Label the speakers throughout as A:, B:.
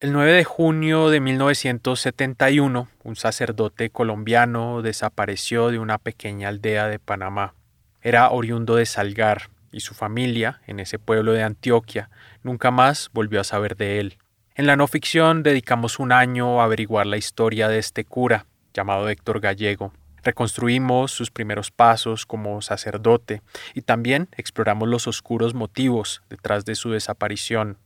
A: El 9 de junio de 1971, un sacerdote colombiano desapareció de una pequeña aldea de Panamá. Era oriundo de Salgar y su familia, en ese pueblo de Antioquia, nunca más volvió a saber de él. En la no ficción dedicamos un año a averiguar la historia de este cura, llamado Héctor Gallego. Reconstruimos sus primeros pasos como sacerdote y también exploramos los oscuros motivos detrás de su desaparición.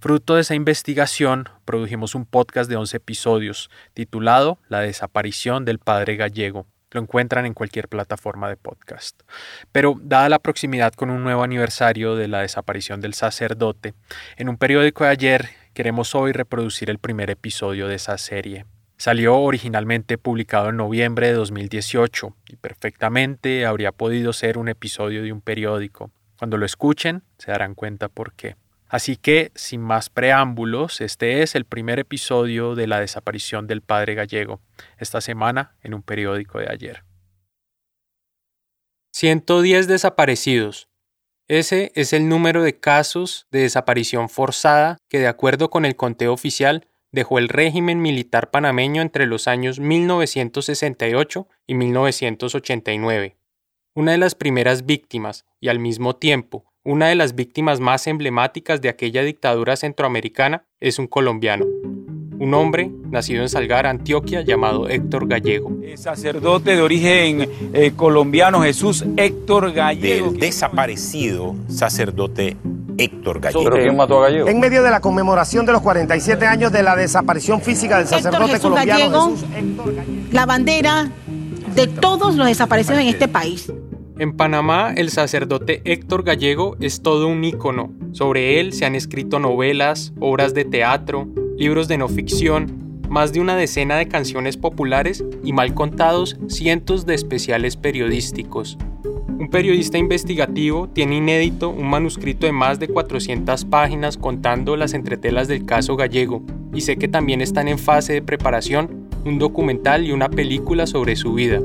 A: Fruto de esa investigación, produjimos un podcast de 11 episodios titulado La desaparición del padre gallego. Lo encuentran en cualquier plataforma de podcast. Pero, dada la proximidad con un nuevo aniversario de la desaparición del sacerdote, en un periódico de ayer queremos hoy reproducir el primer episodio de esa serie. Salió originalmente publicado en noviembre de 2018 y perfectamente habría podido ser un episodio de un periódico. Cuando lo escuchen se darán cuenta por qué. Así que, sin más preámbulos, este es el primer episodio de la desaparición del padre gallego, esta semana en un periódico de ayer. 110 desaparecidos. Ese es el número de casos de desaparición forzada que, de acuerdo con el conteo oficial, dejó el régimen militar panameño entre los años 1968 y 1989. Una de las primeras víctimas, y al mismo tiempo una de las víctimas más emblemáticas de aquella dictadura centroamericana es un colombiano, un hombre nacido en Salgar, Antioquia, llamado Héctor Gallego.
B: El sacerdote de origen eh, colombiano Jesús Héctor Gallego.
C: Del desaparecido sacerdote Héctor Gallego.
D: ¿Pero quién mató a Gallego?
E: En medio de la conmemoración de los 47 años de la desaparición física del sacerdote
F: Héctor Jesús
E: colombiano
F: Gallego,
E: Jesús Héctor Gallego.
F: la bandera de todos los desaparecidos en este país.
A: En Panamá, el sacerdote Héctor Gallego es todo un ícono. Sobre él se han escrito novelas, obras de teatro, libros de no ficción, más de una decena de canciones populares y mal contados cientos de especiales periodísticos. Un periodista investigativo tiene inédito un manuscrito de más de 400 páginas contando las entretelas del caso gallego, y sé que también están en fase de preparación un documental y una película sobre su vida.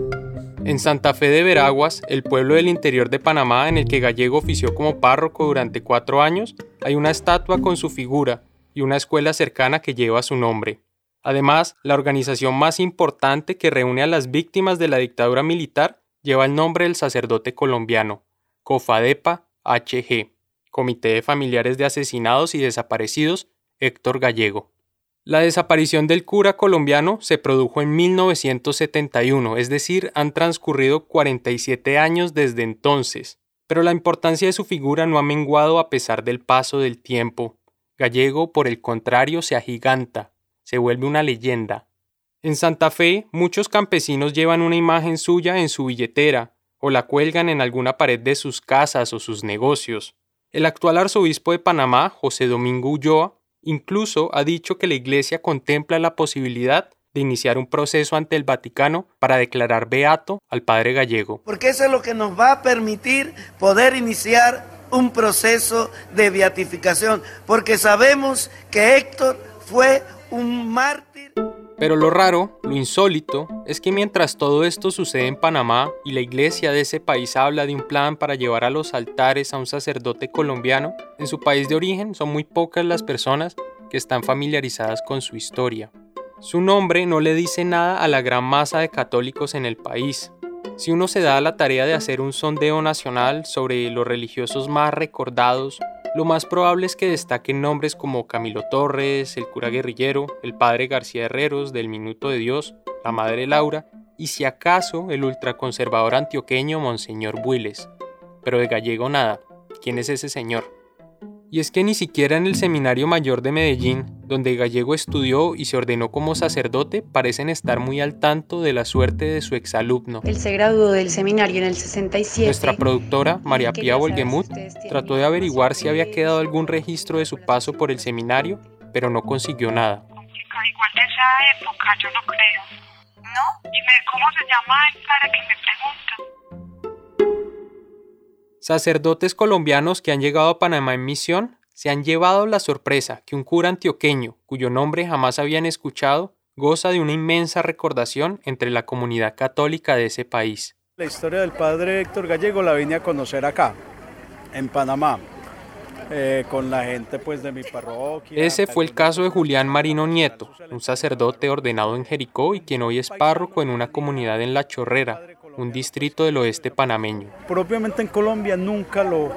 A: En Santa Fe de Veraguas, el pueblo del interior de Panamá en el que Gallego ofició como párroco durante cuatro años, hay una estatua con su figura y una escuela cercana que lleva su nombre. Además, la organización más importante que reúne a las víctimas de la dictadura militar lleva el nombre del sacerdote colombiano, COFADEPA HG, Comité de Familiares de Asesinados y Desaparecidos, Héctor Gallego. La desaparición del cura colombiano se produjo en 1971, es decir, han transcurrido 47 años desde entonces, pero la importancia de su figura no ha menguado a pesar del paso del tiempo. Gallego, por el contrario, se agiganta, se vuelve una leyenda. En Santa Fe, muchos campesinos llevan una imagen suya en su billetera, o la cuelgan en alguna pared de sus casas o sus negocios. El actual arzobispo de Panamá, José Domingo Ulloa, Incluso ha dicho que la Iglesia contempla la posibilidad de iniciar un proceso ante el Vaticano para declarar beato al padre gallego.
G: Porque eso es lo que nos va a permitir poder iniciar un proceso de beatificación, porque sabemos que Héctor fue un mártir.
A: Pero lo raro, lo insólito, es que mientras todo esto sucede en Panamá y la iglesia de ese país habla de un plan para llevar a los altares a un sacerdote colombiano, en su país de origen son muy pocas las personas que están familiarizadas con su historia. Su nombre no le dice nada a la gran masa de católicos en el país. Si uno se da la tarea de hacer un sondeo nacional sobre los religiosos más recordados lo más probable es que destaquen nombres como Camilo Torres, el cura guerrillero, el padre García Herreros del Minuto de Dios, la madre Laura y si acaso el ultraconservador antioqueño Monseñor Builes. Pero de gallego nada. ¿Quién es ese señor? Y es que ni siquiera en el Seminario Mayor de Medellín, donde Gallego estudió y se ordenó como sacerdote, parecen estar muy al tanto de la suerte de su exalumno.
H: Él se graduó del seminario en el 67.
A: Nuestra productora, María Pía Volgemut, trató de averiguar si había quedado algún registro de su paso por el seminario, pero no consiguió nada.
I: Igual de esa época, yo no creo. ¿No? Dime, ¿cómo se llama él para que me pregunten?
A: Sacerdotes colombianos que han llegado a Panamá en misión se han llevado la sorpresa que un cura antioqueño, cuyo nombre jamás habían escuchado, goza de una inmensa recordación entre la comunidad católica de ese país.
J: La historia del padre Héctor Gallego la vine a conocer acá, en Panamá.
D: eh, con la gente pues de mi parroquia.
A: Ese fue el caso de Julián Marino Nieto, un sacerdote ordenado en Jericó y quien hoy es párroco en una comunidad en La Chorrera, un distrito del oeste panameño.
D: Propiamente en Colombia nunca lo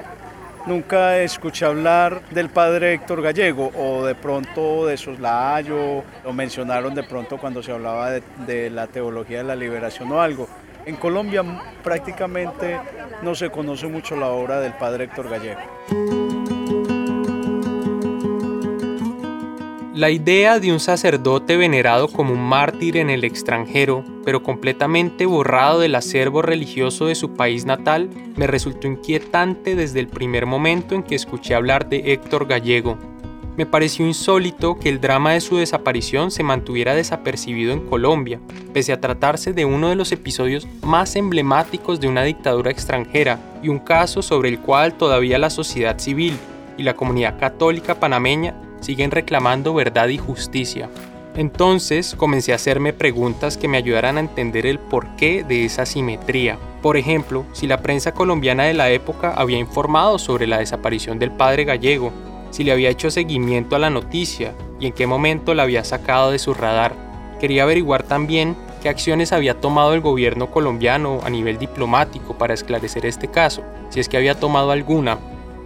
D: nunca escuché hablar del padre Héctor Gallego o de pronto de Soslayo, lo mencionaron de pronto cuando se hablaba de, de la teología de la liberación o algo. En Colombia prácticamente no se conoce mucho la obra del padre Héctor Gallego.
A: La idea de un sacerdote venerado como un mártir en el extranjero, pero completamente borrado del acervo religioso de su país natal, me resultó inquietante desde el primer momento en que escuché hablar de Héctor Gallego. Me pareció insólito que el drama de su desaparición se mantuviera desapercibido en Colombia, pese a tratarse de uno de los episodios más emblemáticos de una dictadura extranjera y un caso sobre el cual todavía la sociedad civil y la comunidad católica panameña siguen reclamando verdad y justicia. Entonces comencé a hacerme preguntas que me ayudaran a entender el porqué de esa simetría. Por ejemplo, si la prensa colombiana de la época había informado sobre la desaparición del padre gallego, si le había hecho seguimiento a la noticia y en qué momento la había sacado de su radar. Quería averiguar también qué acciones había tomado el gobierno colombiano a nivel diplomático para esclarecer este caso, si es que había tomado alguna.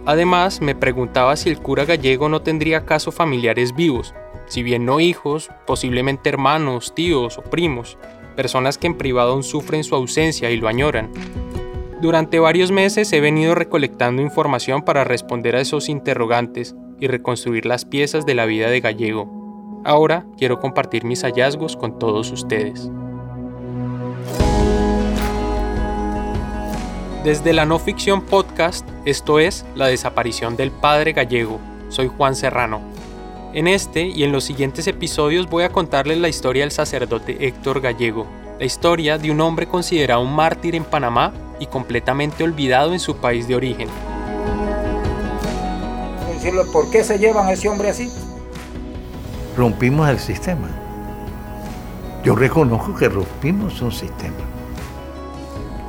A: Además, me preguntaba si el cura gallego no tendría acaso familiares vivos, si bien no hijos, posiblemente hermanos, tíos o primos, personas que en privado aún sufren su ausencia y lo añoran. Durante varios meses he venido recolectando información para responder a esos interrogantes y reconstruir las piezas de la vida de Gallego. Ahora quiero compartir mis hallazgos con todos ustedes. Desde la no ficción podcast, esto es La desaparición del padre gallego. Soy Juan Serrano. En este y en los siguientes episodios voy a contarles la historia del sacerdote Héctor Gallego, la historia de un hombre considerado un mártir en Panamá y completamente olvidado en su país de origen.
J: Decirlo, ¿por qué se llevan a ese hombre así?
K: Rompimos el sistema. Yo reconozco que rompimos un sistema.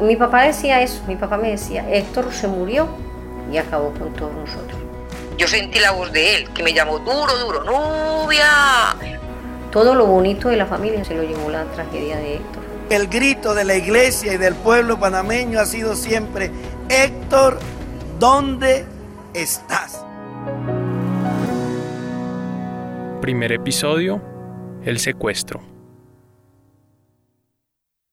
L: Mi papá decía eso, mi papá me decía, Héctor se murió y acabó con todos nosotros.
M: Yo sentí la voz de él, que me llamó duro, duro, Nubia.
L: Todo lo bonito de la familia se lo llevó la tragedia de Héctor.
G: El grito de la iglesia y del pueblo panameño ha sido siempre, Héctor, ¿dónde estás?
A: Primer episodio, el secuestro.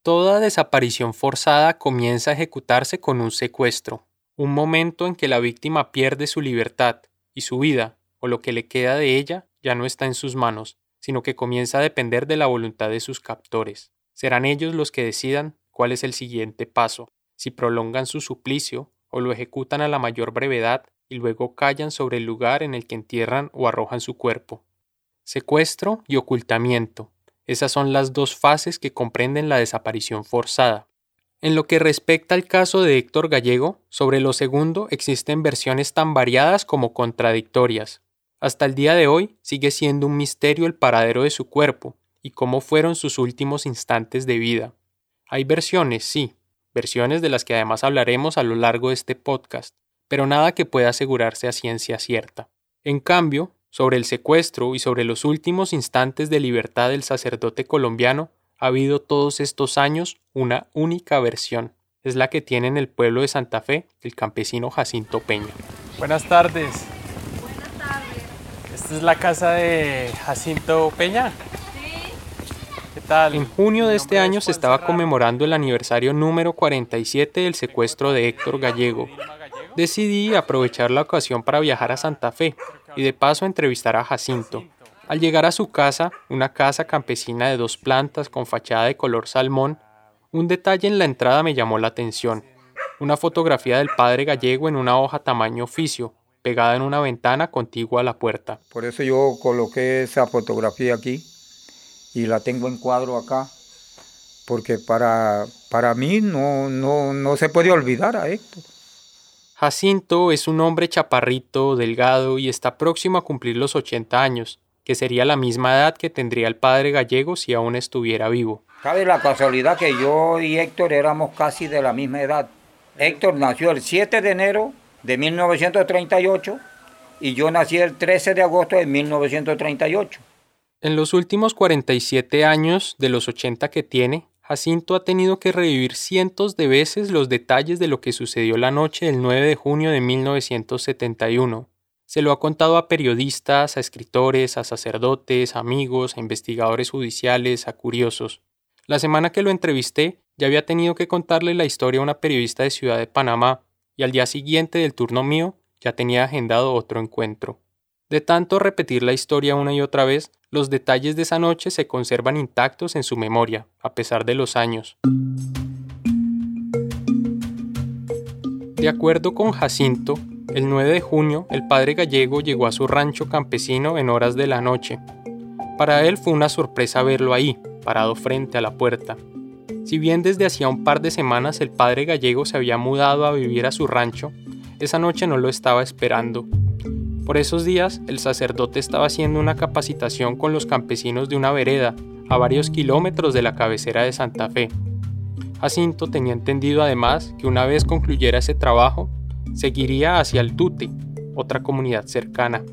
A: Toda desaparición forzada comienza a ejecutarse con un secuestro, un momento en que la víctima pierde su libertad y su vida, o lo que le queda de ella, ya no está en sus manos, sino que comienza a depender de la voluntad de sus captores. Serán ellos los que decidan cuál es el siguiente paso, si prolongan su suplicio o lo ejecutan a la mayor brevedad y luego callan sobre el lugar en el que entierran o arrojan su cuerpo. Secuestro y ocultamiento. Esas son las dos fases que comprenden la desaparición forzada. En lo que respecta al caso de Héctor Gallego, sobre lo segundo existen versiones tan variadas como contradictorias. Hasta el día de hoy sigue siendo un misterio el paradero de su cuerpo y cómo fueron sus últimos instantes de vida. Hay versiones, sí, versiones de las que además hablaremos a lo largo de este podcast, pero nada que pueda asegurarse a ciencia cierta. En cambio, sobre el secuestro y sobre los últimos instantes de libertad del sacerdote colombiano, ha habido todos estos años una única versión. Es la que tiene en el pueblo de Santa Fe el campesino Jacinto Peña.
N: Buenas tardes. Buenas tardes. ¿Esta es la casa de Jacinto Peña?
A: Sí. ¿Qué tal? En junio de este año se estaba conmemorando el aniversario número 47 del secuestro de Héctor Gallego. Decidí aprovechar la ocasión para viajar a Santa Fe y de paso entrevistar a Jacinto. Al llegar a su casa, una casa campesina de dos plantas con fachada de color salmón, un detalle en la entrada me llamó la atención. Una fotografía del padre gallego en una hoja tamaño oficio, pegada en una ventana contigua a la puerta.
J: Por eso yo coloqué esa fotografía aquí y la tengo en cuadro acá, porque para, para mí no, no, no se puede olvidar a esto.
A: Jacinto es un hombre chaparrito, delgado y está próximo a cumplir los 80 años, que sería la misma edad que tendría el padre gallego si aún estuviera vivo.
J: Cabe la casualidad que yo y Héctor éramos casi de la misma edad. Héctor nació el 7 de enero de 1938 y yo nací el 13 de agosto de 1938.
A: En los últimos 47 años de los 80 que tiene, Jacinto ha tenido que revivir cientos de veces los detalles de lo que sucedió la noche del 9 de junio de 1971. Se lo ha contado a periodistas, a escritores, a sacerdotes, amigos, a investigadores judiciales, a curiosos. La semana que lo entrevisté, ya había tenido que contarle la historia a una periodista de Ciudad de Panamá, y al día siguiente del turno mío ya tenía agendado otro encuentro. De tanto repetir la historia una y otra vez, los detalles de esa noche se conservan intactos en su memoria, a pesar de los años. De acuerdo con Jacinto, el 9 de junio el padre gallego llegó a su rancho campesino en horas de la noche. Para él fue una sorpresa verlo ahí, parado frente a la puerta. Si bien desde hacía un par de semanas el padre gallego se había mudado a vivir a su rancho, esa noche no lo estaba esperando. Por esos días, el sacerdote estaba haciendo una capacitación con los campesinos de una vereda, a varios kilómetros de la cabecera de Santa Fe. Jacinto tenía entendido además que una vez concluyera ese trabajo, seguiría hacia el Tute, otra comunidad cercana.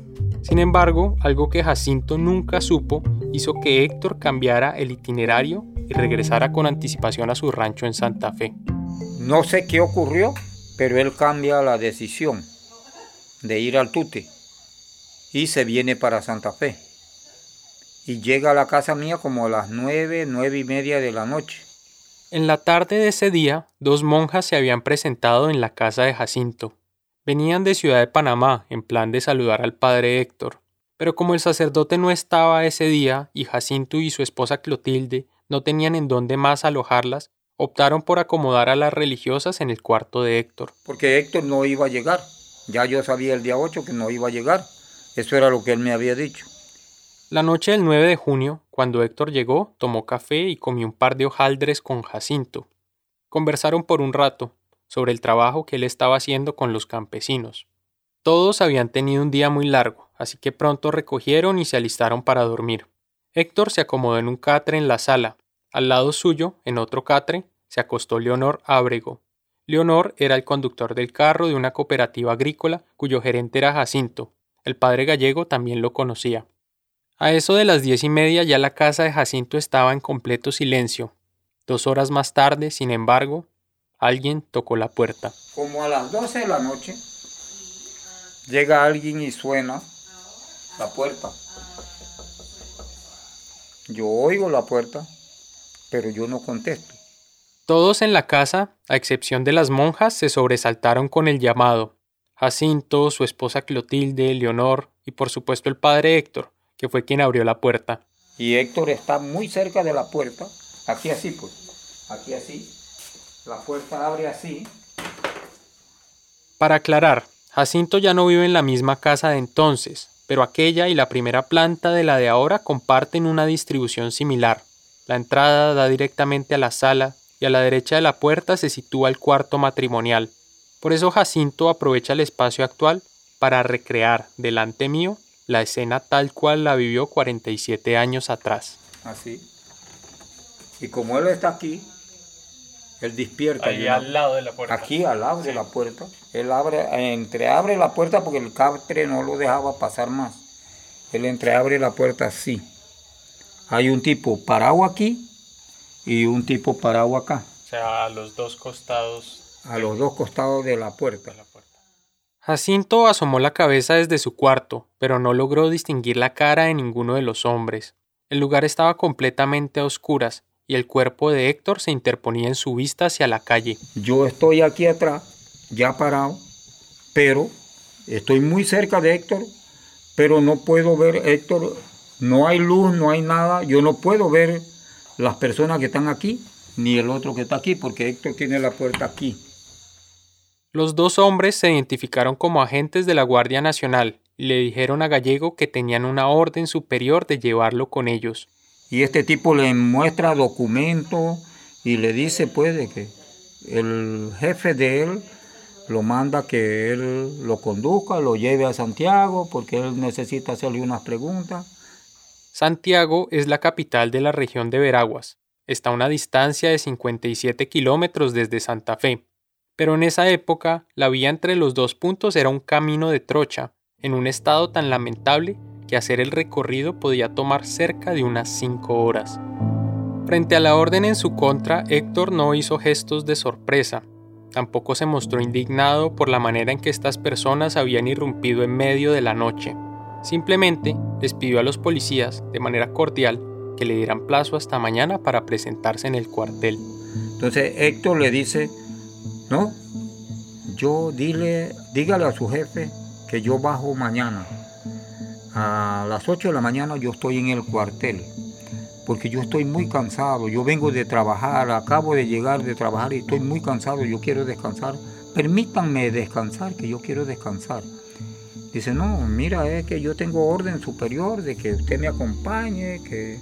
A: Sin embargo, algo que Jacinto nunca supo hizo que Héctor cambiara el itinerario y regresara con anticipación a su rancho en Santa Fe.
J: No sé qué ocurrió, pero él cambia la decisión de ir al Tute y se viene para Santa Fe. Y llega a la casa mía como a las nueve, nueve y media de la noche.
A: En la tarde de ese día, dos monjas se habían presentado en la casa de Jacinto. Venían de Ciudad de Panamá en plan de saludar al padre Héctor, pero como el sacerdote no estaba ese día y Jacinto y su esposa Clotilde no tenían en dónde más alojarlas, optaron por acomodar a las religiosas en el cuarto de Héctor.
J: Porque Héctor no iba a llegar. Ya yo sabía el día 8 que no iba a llegar. Eso era lo que él me había dicho.
A: La noche del 9 de junio, cuando Héctor llegó, tomó café y comió un par de hojaldres con Jacinto. Conversaron por un rato sobre el trabajo que él estaba haciendo con los campesinos. Todos habían tenido un día muy largo, así que pronto recogieron y se alistaron para dormir. Héctor se acomodó en un catre en la sala. Al lado suyo, en otro catre, se acostó Leonor Ábrego. Leonor era el conductor del carro de una cooperativa agrícola cuyo gerente era Jacinto. El padre gallego también lo conocía. A eso de las diez y media ya la casa de Jacinto estaba en completo silencio. Dos horas más tarde, sin embargo, alguien tocó la puerta.
J: Como a las doce de la noche, llega alguien y suena la puerta. Yo oigo la puerta, pero yo no contesto.
A: Todos en la casa, a excepción de las monjas, se sobresaltaron con el llamado. Jacinto, su esposa Clotilde, Leonor y por supuesto el padre Héctor, que fue quien abrió la puerta.
J: Y Héctor está muy cerca de la puerta, aquí así pues, aquí así. La puerta abre así.
A: Para aclarar, Jacinto ya no vive en la misma casa de entonces, pero aquella y la primera planta de la de ahora comparten una distribución similar. La entrada da directamente a la sala y a la derecha de la puerta se sitúa el cuarto matrimonial. Por eso Jacinto aprovecha el espacio actual para recrear delante mío la escena tal cual la vivió 47 años atrás.
J: Así. Y como él está aquí, él despierta.
N: Ahí al lado de la puerta.
J: Aquí al lado de la puerta. Él abre, entreabre la puerta porque el catre no lo dejaba pasar más. Él entreabre la puerta así. Hay un tipo parado aquí y un tipo parado acá.
N: O sea, a los dos costados.
J: A los dos costados de la puerta.
A: Jacinto asomó la cabeza desde su cuarto, pero no logró distinguir la cara de ninguno de los hombres. El lugar estaba completamente a oscuras y el cuerpo de Héctor se interponía en su vista hacia la calle.
J: Yo estoy aquí atrás, ya parado, pero estoy muy cerca de Héctor, pero no puedo ver Héctor, no hay luz, no hay nada, yo no puedo ver las personas que están aquí, ni el otro que está aquí, porque Héctor tiene la puerta aquí.
A: Los dos hombres se identificaron como agentes de la Guardia Nacional y le dijeron a Gallego que tenían una orden superior de llevarlo con ellos.
J: Y este tipo le muestra documentos y le dice pues de que el jefe de él lo manda que él lo conduzca, lo lleve a Santiago porque él necesita hacerle unas preguntas.
A: Santiago es la capital de la región de Veraguas. Está a una distancia de 57 kilómetros desde Santa Fe pero en esa época la vía entre los dos puntos era un camino de trocha, en un estado tan lamentable que hacer el recorrido podía tomar cerca de unas 5 horas. Frente a la orden en su contra, Héctor no hizo gestos de sorpresa, tampoco se mostró indignado por la manera en que estas personas habían irrumpido en medio de la noche. Simplemente les pidió a los policías, de manera cordial, que le dieran plazo hasta mañana para presentarse en el cuartel.
J: Entonces Héctor le dice, no, yo dile, dígale a su jefe que yo bajo mañana. A las 8 de la mañana yo estoy en el cuartel porque yo estoy muy cansado, yo vengo de trabajar, acabo de llegar de trabajar y estoy muy cansado, yo quiero descansar, permítanme descansar, que yo quiero descansar. Dice, no, mira, es que yo tengo orden superior de que usted me acompañe, que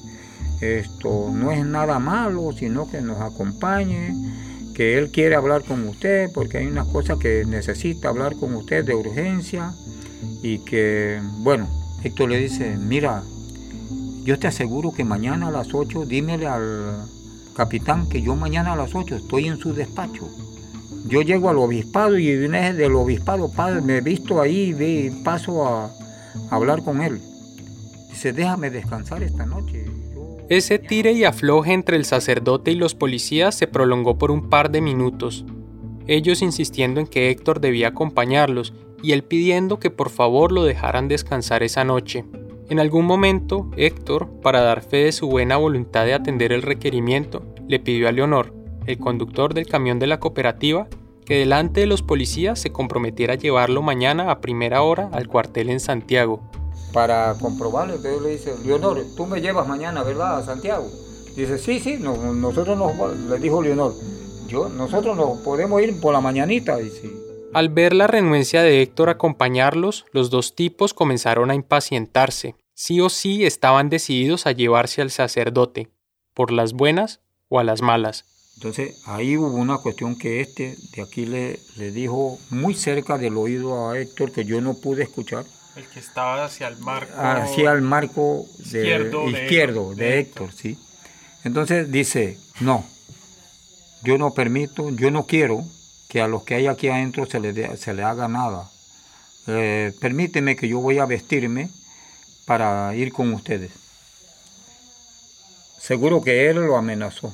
J: esto no es nada malo, sino que nos acompañe, que él quiere hablar con usted, porque hay unas cosas que necesita hablar con usted de urgencia, y que, bueno, Héctor le dice, mira, yo te aseguro que mañana a las 8, dímele al capitán que yo mañana a las 8 estoy en su despacho. Yo llego al obispado y del obispado, padre, me he visto ahí y paso a, hablar con él. Dice, déjame descansar esta noche.
A: Ese tire y afloje entre el sacerdote y los policías se prolongó por un par de minutos, ellos insistiendo en que Héctor debía acompañarlos y él pidiendo que por favor lo dejaran descansar esa noche. En algún momento, Héctor, para dar fe de su buena voluntad de atender el requerimiento, le pidió a Leonor, el conductor del camión de la cooperativa, que delante de los policías se comprometiera a llevarlo mañana a primera hora al cuartel en Santiago.
J: Para comprobarlo, entonces le dice, Leonor, tú me llevas mañana, ¿verdad?, a Santiago. Dice, sí, sí, nosotros nos, le dijo Leonor, yo, nosotros nos podemos ir por la mañanita. Y sí.
A: Al ver la renuencia de Héctor a acompañarlos, los dos tipos comenzaron a impacientarse. Sí o sí estaban decididos a llevarse al sacerdote, por las buenas o a las malas.
J: Entonces ahí hubo una cuestión que este de aquí le, le dijo muy cerca del oído a Héctor que yo no pude escuchar.
N: El que estaba hacia el marco.
J: Hacia el marco izquierdo, de, Héctor, sí. Entonces dice, no, yo no permito, yo no quiero que a los que hay aquí adentro se le, se le haga nada. Eh, permíteme que yo voy a vestirme para ir con ustedes. Seguro que él lo amenazó.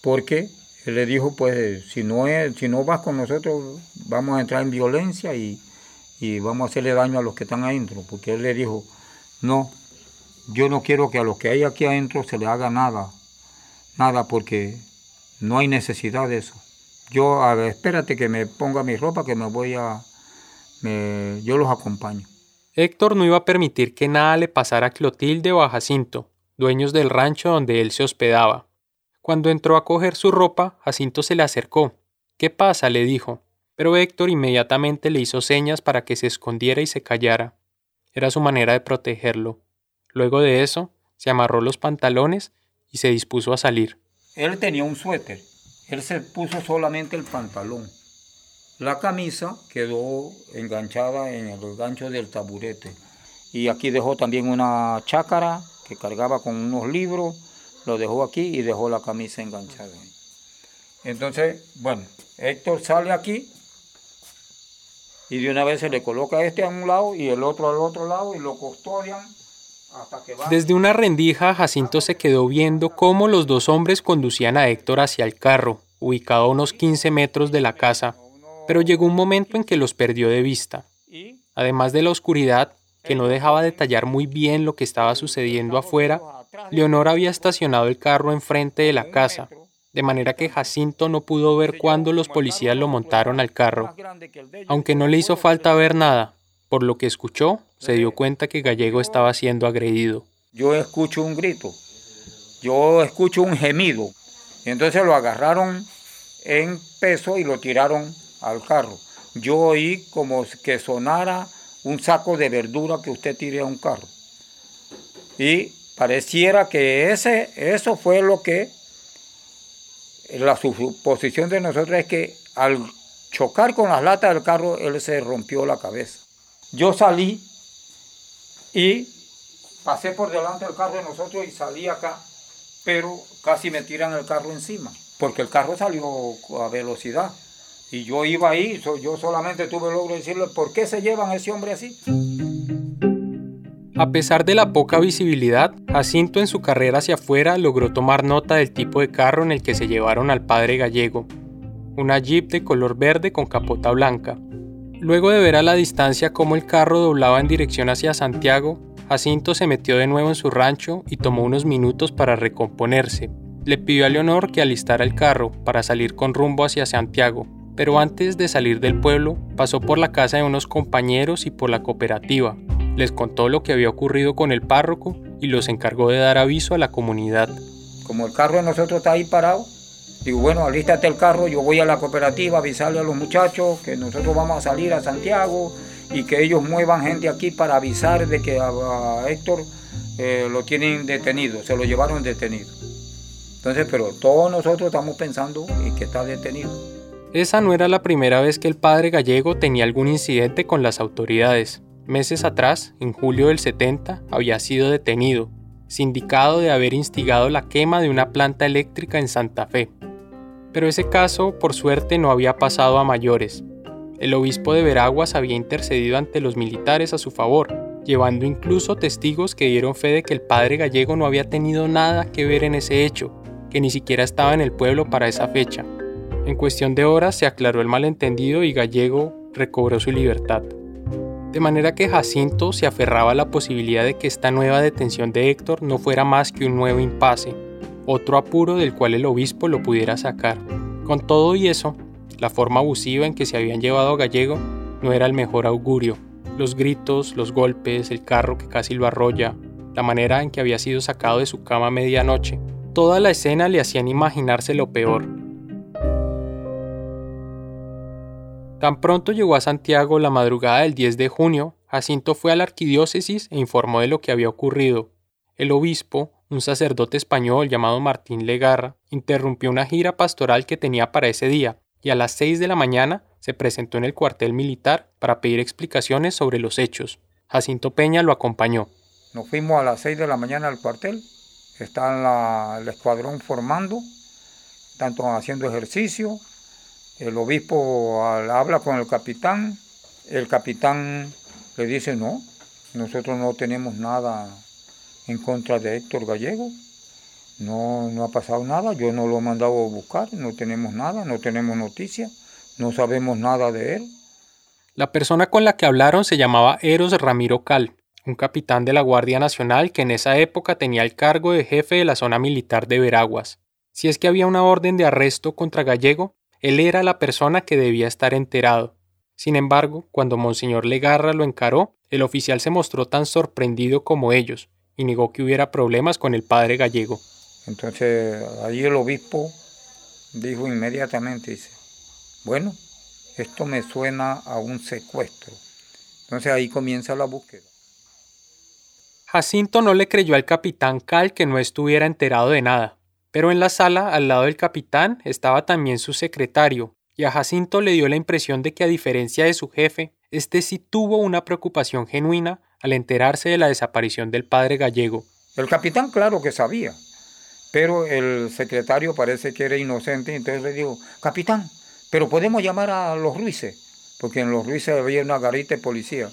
J: Porque él le dijo, pues, si no, es, si no vas con nosotros, vamos a entrar en violencia y, y vamos a hacerle daño a los que están adentro. Porque él le dijo, no, yo no quiero que a los que hay aquí adentro se le haga nada. Nada, porque no hay necesidad de eso. Yo, a ver, espérate que me ponga mi ropa, que me voy a... Me, yo los acompaño.
A: Héctor no iba a permitir que nada le pasara a Clotilde o a Jacinto, dueños del rancho donde él se hospedaba. Cuando entró a coger su ropa, Jacinto se le acercó. ¿Qué pasa? le dijo. Pero Héctor inmediatamente le hizo señas para que se escondiera y se callara. Era su manera de protegerlo. Luego de eso, se amarró los pantalones y se dispuso a salir.
J: Él tenía un suéter, él se puso solamente el pantalón. La camisa quedó enganchada en el gancho del taburete. Y aquí dejó también una chácara que cargaba con unos libros, lo dejó aquí y dejó la camisa enganchada. Entonces, bueno, Héctor sale aquí y de una vez se le coloca este a un lado y el otro al otro lado y lo custodian
A: desde una rendija, Jacinto se quedó viendo cómo los dos hombres conducían a Héctor hacia el carro, ubicado a unos 15 metros de la casa, pero llegó un momento en que los perdió de vista. Además de la oscuridad, que no dejaba detallar muy bien lo que estaba sucediendo afuera, Leonor había estacionado el carro enfrente de la casa, de manera que Jacinto no pudo ver cuándo los policías lo montaron al carro. Aunque no le hizo falta ver nada, por lo que escuchó, se dio cuenta que Gallego estaba siendo agredido.
J: Yo escucho un grito, yo escucho un gemido. Y entonces lo agarraron en peso y lo tiraron al carro. Yo oí como que sonara un saco de verdura que usted tire a un carro. Y pareciera que ese, eso fue lo que la suposición de nosotros es que al chocar con las latas del carro, él se rompió la cabeza. Yo salí y pasé por delante del carro de nosotros y salí acá, pero casi me tiran el carro encima, porque el carro salió a velocidad Y yo iba ahí, yo solamente tuve el logro de decirle, ¿por qué se llevan a ese hombre así?
A: A pesar de la poca visibilidad, Jacinto en su carrera hacia afuera logró tomar nota del tipo de carro en el que se llevaron al padre gallego, una jeep de color verde con capota blanca. Luego de ver a la distancia cómo el carro doblaba en dirección hacia Santiago, Jacinto se metió de nuevo en su rancho y tomó unos minutos para recomponerse. Le pidió a Leonor que alistara el carro para salir con rumbo hacia Santiago, pero antes de salir del pueblo pasó por la casa de unos compañeros y por la cooperativa, les contó lo que había ocurrido con el párroco y los encargó de dar aviso a la comunidad.
J: Como el carro de nosotros está ahí parado, digo, bueno, alístate el carro, yo voy a la cooperativa a avisarle a los muchachos que nosotros vamos a salir a Santiago y que ellos muevan gente aquí para avisar de que a, Héctor eh, lo tienen detenido, se lo llevaron detenido. Entonces, pero todos nosotros estamos pensando en que está detenido.
A: Esa no era la primera vez que el padre gallego tenía algún incidente con las autoridades. Meses atrás, en julio del 70, había sido detenido, sindicado de haber instigado la quema de una planta eléctrica en Santa Fe. Pero ese caso, por suerte, no había pasado a mayores. El obispo de Veraguas había intercedido ante los militares a su favor, llevando incluso testigos que dieron fe de que el padre gallego no había tenido nada que ver en ese hecho, que ni siquiera estaba en el pueblo para esa fecha. En cuestión de horas se aclaró el malentendido y Gallego recobró su libertad de manera que Jacinto se aferraba a la posibilidad de que esta nueva detención de Héctor no fuera más que un nuevo impasse, otro apuro del cual el obispo lo pudiera sacar. Con todo y eso, la forma abusiva en que se habían llevado a Gallego no era el mejor augurio. Los gritos, los golpes, el carro que casi lo arrolla, la manera en que había sido sacado de su cama a medianoche, toda la escena le hacían imaginarse lo peor. Tan pronto llegó a Santiago la madrugada del 10 de junio, Jacinto fue a la arquidiócesis e informó de lo que había ocurrido. El obispo, un sacerdote español llamado Martín Legarra, interrumpió una gira pastoral que tenía para ese día y a las 6 de la mañana se presentó en el cuartel militar para pedir explicaciones sobre los hechos. Jacinto Peña lo acompañó.
J: Nos fuimos a las 6 de la mañana al cuartel, está el escuadrón formando, tanto haciendo ejercicio, el obispo habla con el capitán, el capitán le dice, no, nosotros no tenemos nada en contra de Héctor Gallego, no, no ha pasado nada, yo no lo he mandado a buscar, no tenemos nada, no tenemos noticia, no sabemos nada de él.
A: La persona con la que hablaron se llamaba Eros Ramiro Cal, un capitán de la Guardia Nacional que en esa época tenía el cargo de jefe de la zona militar de Veraguas. Si es que había una orden de arresto contra Gallego, él era la persona que debía estar enterado. Sin embargo, cuando Monseñor Legarra lo encaró, el oficial se mostró tan sorprendido como ellos y negó que hubiera problemas con el padre gallego.
J: Entonces ahí el obispo dijo inmediatamente, dice, bueno, esto me suena a un secuestro. Entonces ahí comienza la búsqueda.
A: Jacinto no le creyó al capitán Cal que no estuviera enterado de nada. Pero en la sala, al lado del capitán, estaba también su secretario, y a Jacinto le dio la impresión de que a diferencia de su jefe, este sí tuvo una preocupación genuina al enterarse de la desaparición del padre gallego.
J: El capitán claro que sabía, pero el secretario parece que era inocente, entonces le dijo, capitán, pero podemos llamar a los Ruices, porque en los Ruices había una garita de policía.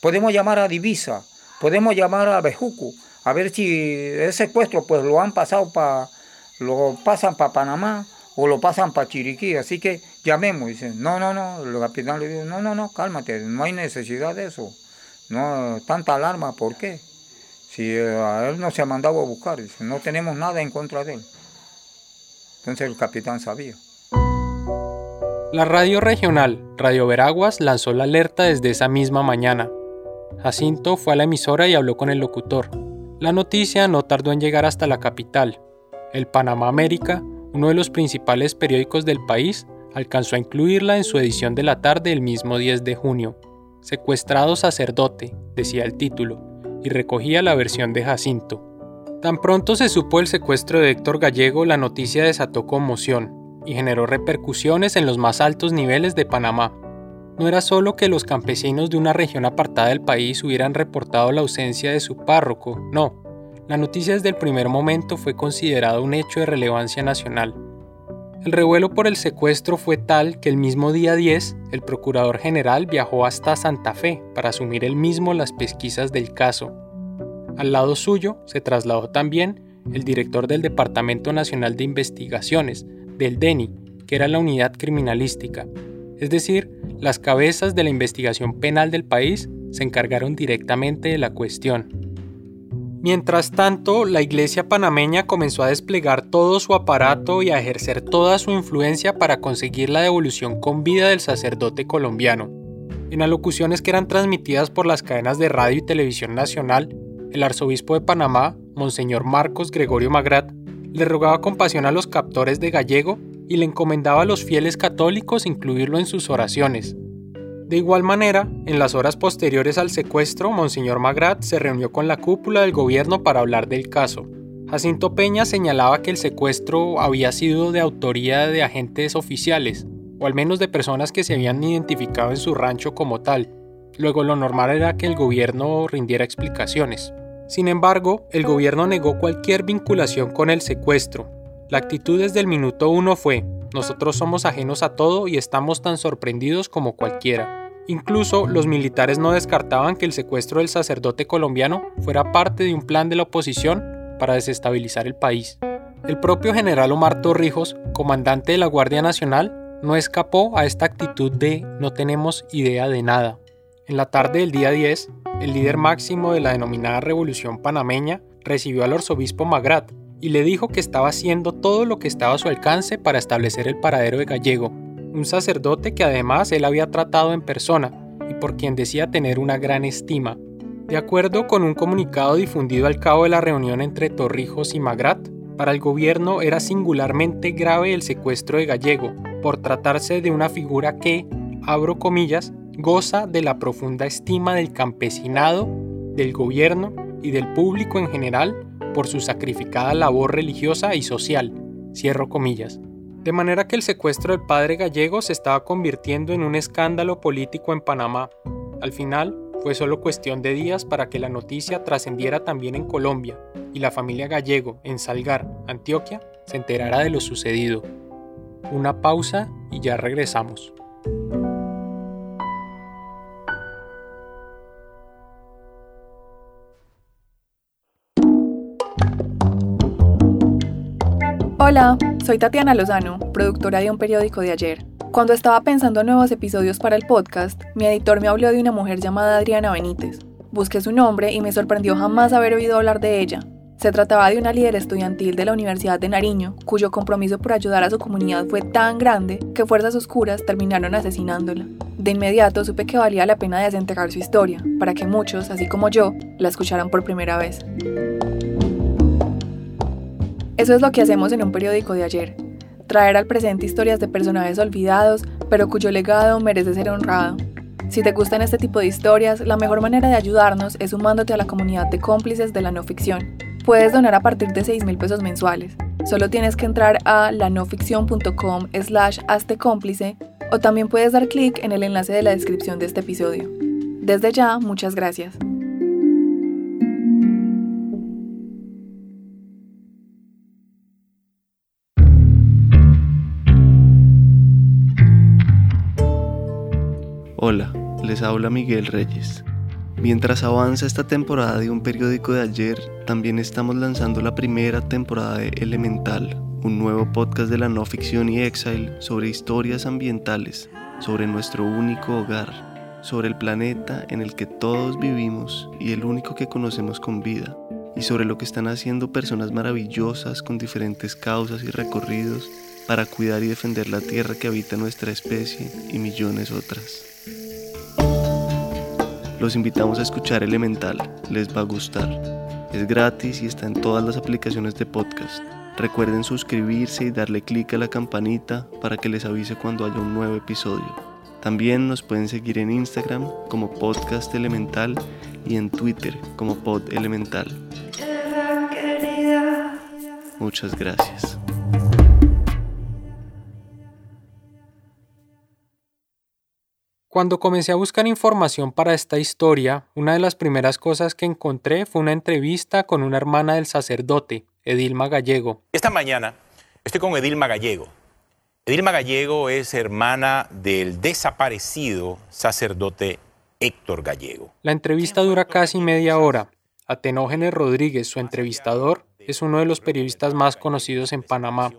J: Podemos llamar a Divisa, podemos llamar a Bejuco, a ver si ese secuestro pues lo han pasado para lo pasan para Panamá o lo pasan para Chiriquí, así que llamemos. Dicen, no, no, no, el capitán le dijo, no, no, no, cálmate, no hay necesidad de eso. No, tanta alarma, ¿por qué? Si eh, a él no se ha mandado a buscar, no tenemos nada en contra de él. Entonces el capitán sabía.
A: La radio regional, Radio Veraguas, lanzó la alerta desde esa misma mañana. Jacinto fue a la emisora y habló con el locutor. La noticia no tardó en llegar hasta la capital, el Panamá América, uno de los principales periódicos del país, alcanzó a incluirla en su edición de la tarde el mismo 10 de junio. Secuestrado sacerdote, decía el título, y recogía la versión de Jacinto. Tan pronto se supo el secuestro de Héctor Gallego, la noticia desató conmoción y generó repercusiones en los más altos niveles de Panamá. No era solo que los campesinos de una región apartada del país hubieran reportado la ausencia de su párroco, no, la noticia desde el primer momento fue considerada un hecho de relevancia nacional. El revuelo por el secuestro fue tal que el mismo día 10, el procurador general viajó hasta Santa Fe para asumir él mismo las pesquisas del caso. Al lado suyo se trasladó también el director del Departamento Nacional de Investigaciones, del DENI, que era la unidad criminalística. Es decir, las cabezas de la investigación penal del país se encargaron directamente de la cuestión. Mientras tanto, la iglesia panameña comenzó a desplegar todo su aparato y a ejercer toda su influencia para conseguir la devolución con vida del sacerdote colombiano. En alocuciones que eran transmitidas por las cadenas de radio y televisión nacional, el arzobispo de Panamá, Monseñor Marcos Gregorio Magrat, le rogaba compasión a los captores de gallego y le encomendaba a los fieles católicos incluirlo en sus oraciones, de igual manera, en las horas posteriores al secuestro, Monseñor Magrat se reunió con la cúpula del gobierno para hablar del caso. Jacinto Peña señalaba que el secuestro había sido de autoría de agentes oficiales, o al menos de personas que se habían identificado en su rancho como tal. Luego lo normal era que el gobierno rindiera explicaciones. Sin embargo, el gobierno negó cualquier vinculación con el secuestro. La actitud desde el minuto uno fue, nosotros somos ajenos a todo y estamos tan sorprendidos como cualquiera. Incluso los militares no descartaban que el secuestro del sacerdote colombiano fuera parte de un plan de la oposición para desestabilizar el país. El propio general Omar Torrijos, comandante de la Guardia Nacional, no escapó a esta actitud de no tenemos idea de nada. En la tarde del día 10, el líder máximo de la denominada Revolución Panameña recibió al arzobispo Magrat, y le dijo que estaba haciendo todo lo que estaba a su alcance para establecer el paradero de Gallego, un sacerdote que además él había tratado en persona y por quien decía tener una gran estima. De acuerdo con un comunicado difundido al cabo de la reunión entre Torrijos y Magrat, para el gobierno era singularmente grave el secuestro de Gallego, por tratarse de una figura que, abro comillas, goza de la profunda estima del campesinado, del gobierno y del público en general por su sacrificada labor religiosa y social, cierro comillas. De manera que el secuestro del padre gallego se estaba convirtiendo en un escándalo político en Panamá. Al final, fue solo cuestión de días para que la noticia trascendiera también en Colombia y la familia gallego en Salgar, Antioquia, se enterara de lo sucedido. Una pausa y ya regresamos.
O: Hola, soy Tatiana Lozano, productora de un periódico de ayer. Cuando estaba pensando en nuevos episodios para el podcast, mi editor me habló de una mujer llamada Adriana Benítez. Busqué su nombre y me sorprendió jamás haber oído hablar de ella. Se trataba de una líder estudiantil de la Universidad de Nariño, cuyo compromiso por ayudar a su comunidad fue tan grande que fuerzas oscuras terminaron asesinándola. De inmediato supe que valía la pena desenterrar su historia, para que muchos, así como yo, la escucharan por primera vez. Eso es lo que hacemos en un periódico de ayer, traer al presente historias de personajes olvidados, pero cuyo legado merece ser honrado. Si te gustan este tipo de historias, la mejor manera de ayudarnos es sumándote a la comunidad de cómplices de la no ficción. Puedes donar a partir de 6 mil pesos mensuales. Solo tienes que entrar a lanoficción.com slash cómplice o también puedes dar clic en el enlace de la descripción de este episodio. Desde ya, muchas gracias.
P: Hola, les habla Miguel Reyes. Mientras avanza esta temporada de un periódico de ayer, también estamos lanzando la primera temporada de Elemental, un nuevo podcast de la no ficción y exile sobre historias ambientales, sobre nuestro único hogar, sobre el planeta en el que todos vivimos y el único que conocemos con vida, y sobre lo que están haciendo personas maravillosas con diferentes causas y recorridos para cuidar y defender la tierra que habita nuestra especie y millones otras. Los invitamos a escuchar Elemental, les va a gustar. Es gratis y está en todas las aplicaciones de podcast. Recuerden suscribirse y darle clic a la campanita para que les avise cuando haya un nuevo episodio. También nos pueden seguir en Instagram como Podcast Elemental y en Twitter como Pod Elemental. Muchas gracias.
A: Cuando comencé a buscar información para esta historia, una de las primeras cosas que encontré fue una entrevista con una hermana del sacerdote, Edilma Gallego.
C: Esta mañana estoy con Edilma Gallego. Edilma Gallego es hermana del desaparecido sacerdote Héctor Gallego.
A: La entrevista dura casi media hora. Atenógenes Rodríguez, su entrevistador, es uno de los periodistas más conocidos en Panamá.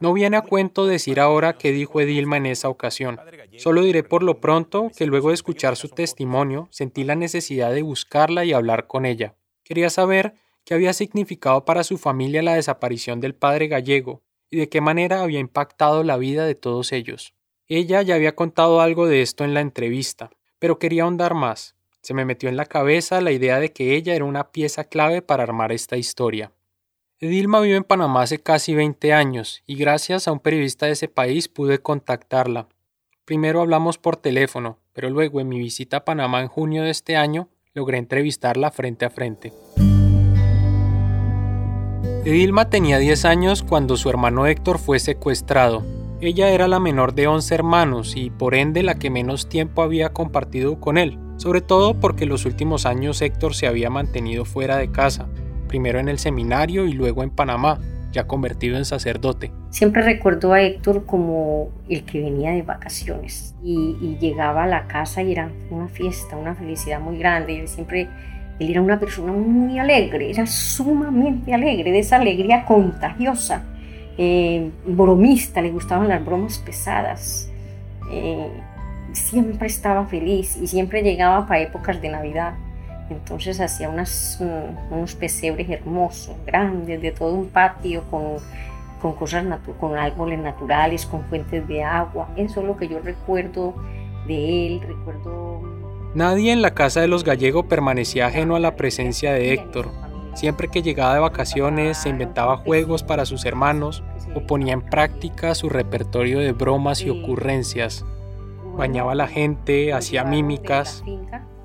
A: No viene a cuento decir ahora qué dijo Edilma en esa ocasión. Solo diré por lo pronto que luego de escuchar su testimonio sentí la necesidad de buscarla y hablar con ella. Quería saber qué había significado para su familia la desaparición del padre gallego y de qué manera había impactado la vida de todos ellos. Ella ya había contado algo de esto en la entrevista, pero quería ahondar más. Se me metió en la cabeza la idea de que ella era una pieza clave para armar esta historia. Edilma vive en Panamá hace casi 20 años y gracias a un periodista de ese país pude contactarla. Primero hablamos por teléfono, pero luego en mi visita a Panamá en junio de este año logré entrevistarla frente a frente. Edilma tenía 10 años cuando su hermano Héctor fue secuestrado. Ella era la menor de 11 hermanos y por ende la que menos tiempo había compartido con él, sobre todo porque los últimos años Héctor se había mantenido fuera de casa, primero en el seminario y luego en Panamá, ya convertido en sacerdote.
L: Siempre recuerdo a Héctor como el que venía de vacaciones y, llegaba a la casa y era una fiesta, una felicidad muy grande. Él siempre, él era una persona muy alegre, era sumamente alegre, de esa alegría contagiosa, eh, bromista, le gustaban las bromas pesadas. Eh, siempre estaba feliz y siempre llegaba para épocas de Navidad entonces hacía unas, mm, unos pesebres hermosos, grandes, de todo un patio con, con cosas con árboles naturales, con fuentes de agua. Eso es lo que yo recuerdo de él, recuerdo...
A: Nadie en la casa de los gallegos permanecía ajeno a la presencia de Héctor. Siempre que llegaba de vacaciones se inventaba juegos para sus hermanos o ponía en práctica su repertorio de bromas y ocurrencias. Bañaba a la gente, hacía mímicas,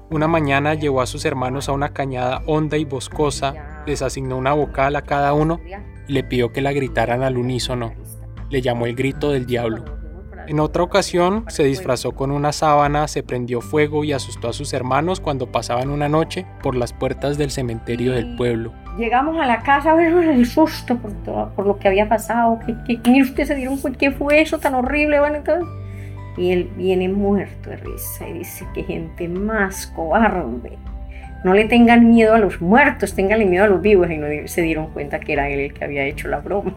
A: una mañana llevó a sus hermanos a una cañada honda y boscosa, les asignó una vocal a cada uno y le pidió que la gritaran al unísono. Le llamó el grito del diablo. En otra ocasión se disfrazó con una sábana, se prendió fuego y asustó a sus hermanos cuando pasaban una noche por las puertas del cementerio del pueblo.
L: Llegamos a la casa ver el susto por, por lo que había pasado. ustedes se dieron qué fue eso tan horrible? Bueno, entonces y él viene muerto de risa y dice que gente más cobarde. No le tengan miedo a los muertos, tenganle miedo a los vivos. Y no se dieron cuenta que era él el que había hecho la broma.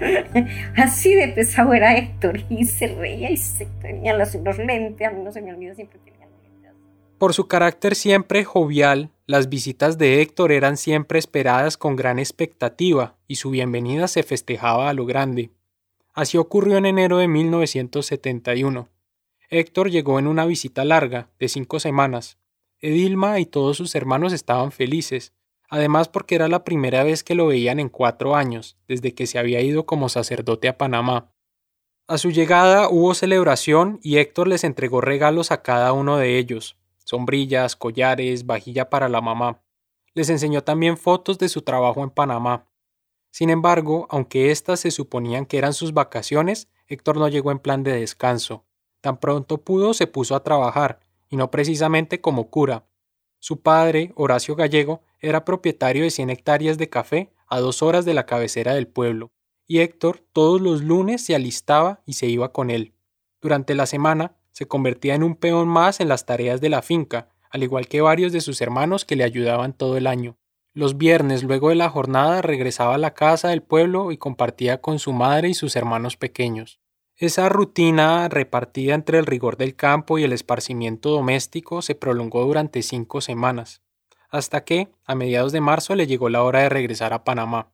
L: Así de pesado era Héctor y se reía y se tenía los, lentes. A mí no se me olvida, siempre tenía lentes.
A: Por su carácter siempre jovial, las visitas de Héctor eran siempre esperadas con gran expectativa y su bienvenida se festejaba a lo grande. Así ocurrió en enero de 1971. Héctor llegó en una visita larga, de cinco semanas. Edilma y todos sus hermanos estaban felices, además porque era la primera vez que lo veían en cuatro años, desde que se había ido como sacerdote a Panamá. A su llegada hubo celebración y Héctor les entregó regalos a cada uno de ellos, sombrillas, collares, vajilla para la mamá. Les enseñó también fotos de su trabajo en Panamá. Sin embargo, aunque éstas se suponían que eran sus vacaciones, Héctor no llegó en plan de descanso. Tan pronto pudo se puso a trabajar, y no precisamente como cura. Su padre, Horacio Gallego, era propietario de 100 hectáreas de café a dos horas de la cabecera del pueblo, y Héctor todos los lunes se alistaba y se iba con él. Durante la semana se convertía en un peón más en las tareas de la finca, al igual que varios de sus hermanos que le ayudaban todo el año. Los viernes, luego de la jornada, regresaba a la casa del pueblo y compartía con su madre y sus hermanos pequeños. Esa rutina, repartida entre el rigor del campo y el esparcimiento doméstico, se prolongó durante cinco semanas, hasta que, a mediados de marzo, le llegó la hora de regresar a Panamá.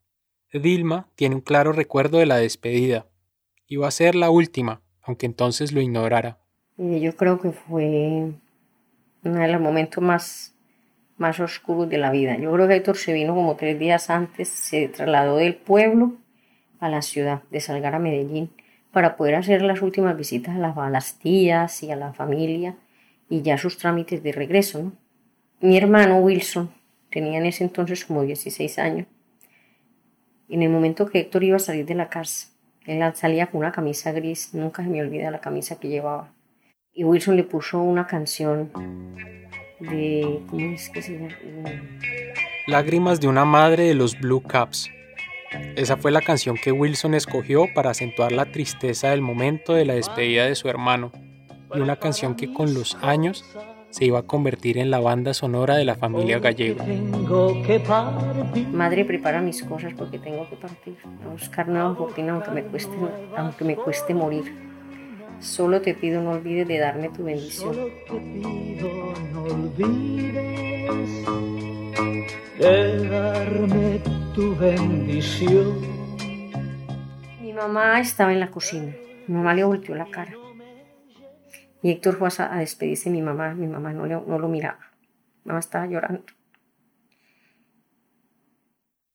A: Dilma tiene un claro recuerdo de la despedida. Iba a ser la última, aunque entonces lo ignorara.
L: Yo creo que fue uno de los momentos más, más oscuros de la vida. Yo creo que Héctor se vino como tres días antes, se trasladó del pueblo a la ciudad, de Salgar a Medellín para poder hacer las últimas visitas a las, tías y a la familia y ya sus trámites de regreso. Mi hermano Wilson tenía en ese entonces como 16 años. En el momento que Héctor iba a salir de la casa, él salía con una camisa gris, nunca se me olvida la camisa que llevaba. Y Wilson le puso una canción de... ¿Cómo es que se llama?
A: Lágrimas de una madre de los Blue Caps. Esa fue la canción que Wilson escogió para acentuar la tristeza del momento de la despedida de su hermano, y una canción que con los años se iba a convertir en la banda sonora de la familia Gallego.
L: Madre, prepara mis cosas porque tengo que partir a buscar nueva fortuna aunque me cueste, aunque me cueste morir. Solo te pido no olvides de darme tu bendición.
Q: de darme tu bendición.
L: Mi mamá estaba en la cocina. Mi mamá le volteó la cara. Y Héctor fue a despedirse de mi mamá. Mi mamá no, no lo miraba. Mi mamá estaba llorando.